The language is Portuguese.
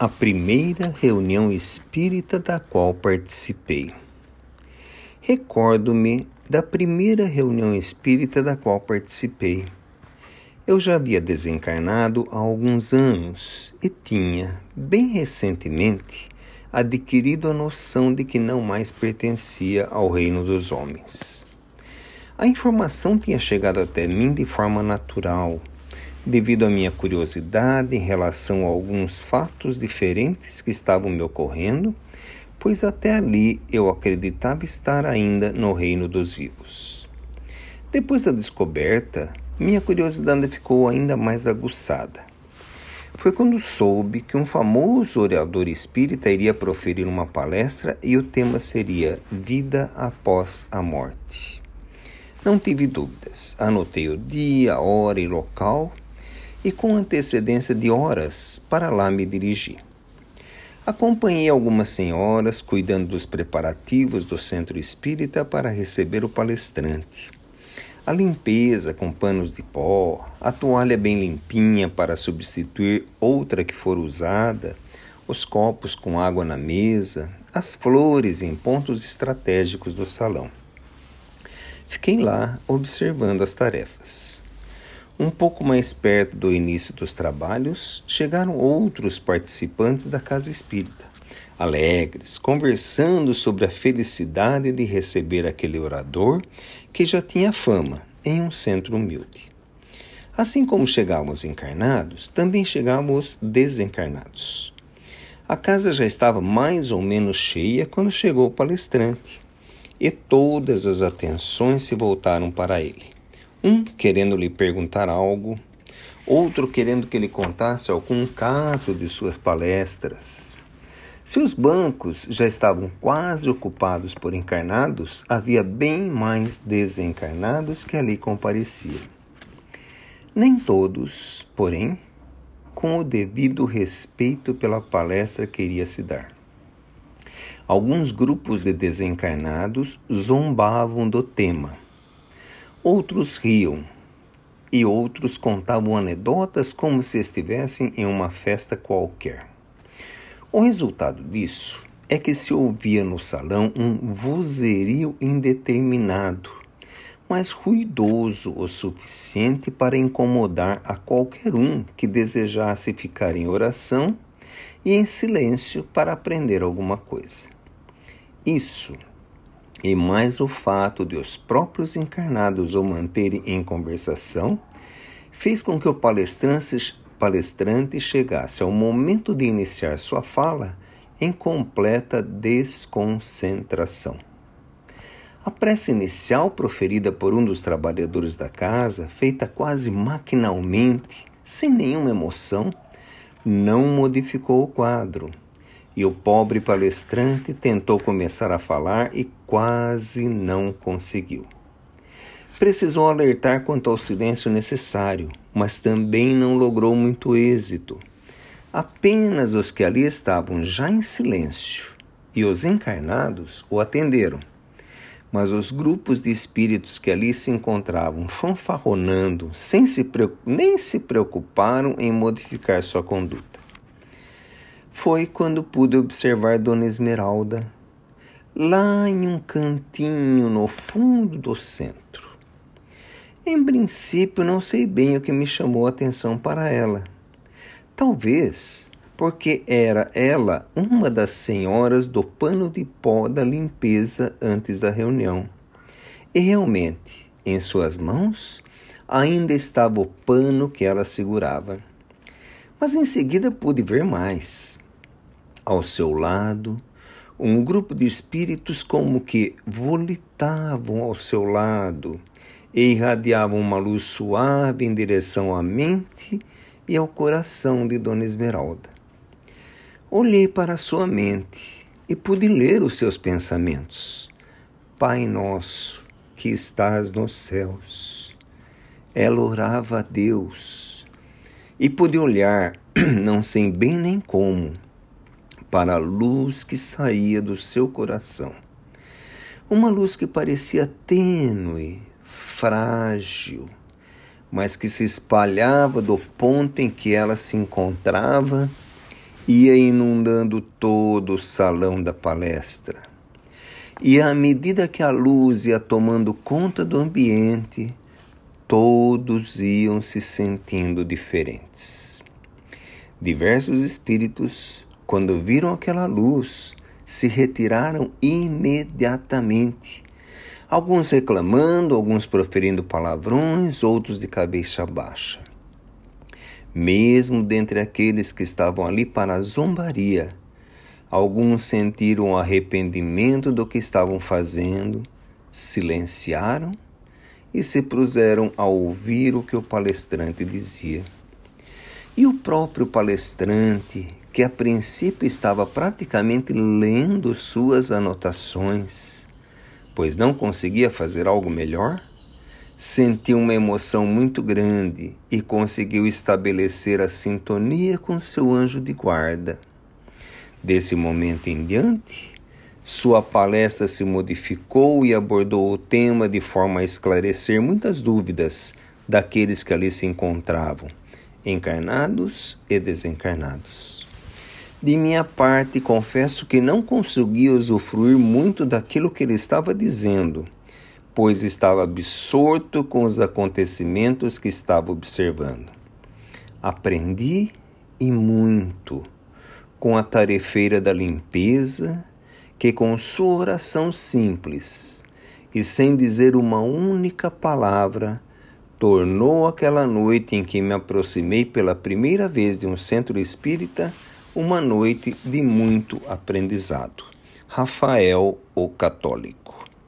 a primeira reunião espírita da qual participei. Recordo-me da primeira reunião espírita da qual participei. Eu já havia desencarnado há alguns anos e tinha, bem recentemente, adquirido a noção de que não mais pertencia ao reino dos homens. A informação tinha chegado até mim de forma natural devido à minha curiosidade em relação a alguns fatos diferentes que estavam me ocorrendo, pois até ali eu acreditava estar ainda no reino dos vivos. Depois da descoberta, minha curiosidade ficou ainda mais aguçada. Foi quando soube que um famoso orador espírita iria proferir uma palestra e o tema seria Vida após a Morte. Não tive dúvidas. Anotei o dia, a hora e local e com antecedência de horas para lá me dirigi. Acompanhei algumas senhoras cuidando dos preparativos do centro espírita para receber o palestrante. A limpeza com panos de pó, a toalha bem limpinha para substituir outra que for usada, os copos com água na mesa, as flores em pontos estratégicos do salão. Fiquei lá observando as tarefas. Um pouco mais perto do início dos trabalhos, chegaram outros participantes da casa espírita, alegres, conversando sobre a felicidade de receber aquele orador que já tinha fama em um centro humilde. Assim como chegavam os encarnados, também chegavam os desencarnados. A casa já estava mais ou menos cheia quando chegou o palestrante, e todas as atenções se voltaram para ele um querendo lhe perguntar algo, outro querendo que ele contasse algum caso de suas palestras. Se os bancos já estavam quase ocupados por encarnados, havia bem mais desencarnados que ali compareciam. Nem todos, porém, com o devido respeito pela palestra que iria se dar. Alguns grupos de desencarnados zombavam do tema Outros riam e outros contavam anedotas como se estivessem em uma festa qualquer. O resultado disso é que se ouvia no salão um vozerio indeterminado, mas ruidoso o suficiente para incomodar a qualquer um que desejasse ficar em oração e em silêncio para aprender alguma coisa. Isso e mais o fato de os próprios encarnados o manterem em conversação, fez com que o palestrante, chegasse ao momento de iniciar sua fala em completa desconcentração. A prece inicial proferida por um dos trabalhadores da casa, feita quase maquinalmente, sem nenhuma emoção, não modificou o quadro e o pobre palestrante tentou começar a falar e quase não conseguiu. Precisou alertar quanto ao silêncio necessário, mas também não logrou muito êxito. Apenas os que ali estavam já em silêncio e os encarnados o atenderam. Mas os grupos de espíritos que ali se encontravam fanfarronando, sem se, nem se preocuparam em modificar sua conduta foi quando pude observar Dona Esmeralda lá em um cantinho no fundo do centro. Em princípio, não sei bem o que me chamou a atenção para ela. Talvez porque era ela uma das senhoras do pano de pó da limpeza antes da reunião. E realmente, em suas mãos ainda estava o pano que ela segurava. Mas em seguida pude ver mais. Ao seu lado, um grupo de espíritos como que volitavam ao seu lado e irradiavam uma luz suave em direção à mente e ao coração de Dona Esmeralda. Olhei para sua mente e pude ler os seus pensamentos. Pai nosso que estás nos céus. Ela orava a Deus e pude olhar, não sei bem nem como, para a luz que saía do seu coração. Uma luz que parecia tênue, frágil, mas que se espalhava do ponto em que ela se encontrava ia inundando todo o salão da palestra. E à medida que a luz ia tomando conta do ambiente, todos iam se sentindo diferentes. Diversos espíritos, quando viram aquela luz, se retiraram imediatamente. Alguns reclamando, alguns proferindo palavrões, outros de cabeça baixa. Mesmo dentre aqueles que estavam ali para a zombaria, alguns sentiram arrependimento do que estavam fazendo, silenciaram e se puseram a ouvir o que o palestrante dizia. E o próprio palestrante, que a princípio estava praticamente lendo suas anotações, pois não conseguia fazer algo melhor, sentiu uma emoção muito grande e conseguiu estabelecer a sintonia com seu anjo de guarda. Desse momento em diante, sua palestra se modificou e abordou o tema de forma a esclarecer muitas dúvidas daqueles que ali se encontravam, encarnados e desencarnados. De minha parte, confesso que não consegui usufruir muito daquilo que ele estava dizendo, pois estava absorto com os acontecimentos que estava observando. Aprendi e muito com a tarefeira da limpeza que com sua oração simples e sem dizer uma única palavra, tornou aquela noite em que me aproximei pela primeira vez de um centro espírita uma noite de muito aprendizado. Rafael o Católico